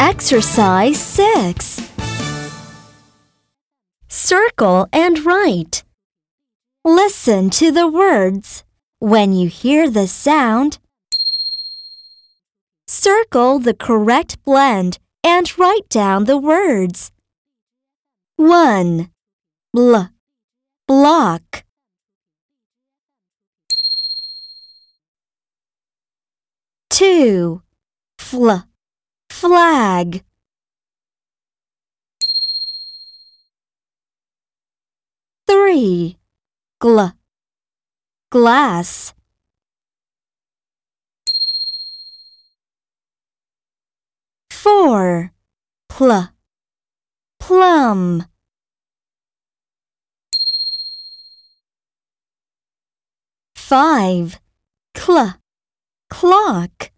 Exercise 6 Circle and write. Listen to the words. When you hear the sound, circle the correct blend and write down the words. 1. Bl. Block. 2. Fl. Flag. 3. Gl. Glass. 4. Pl. Plum. 5. Cl. Clock.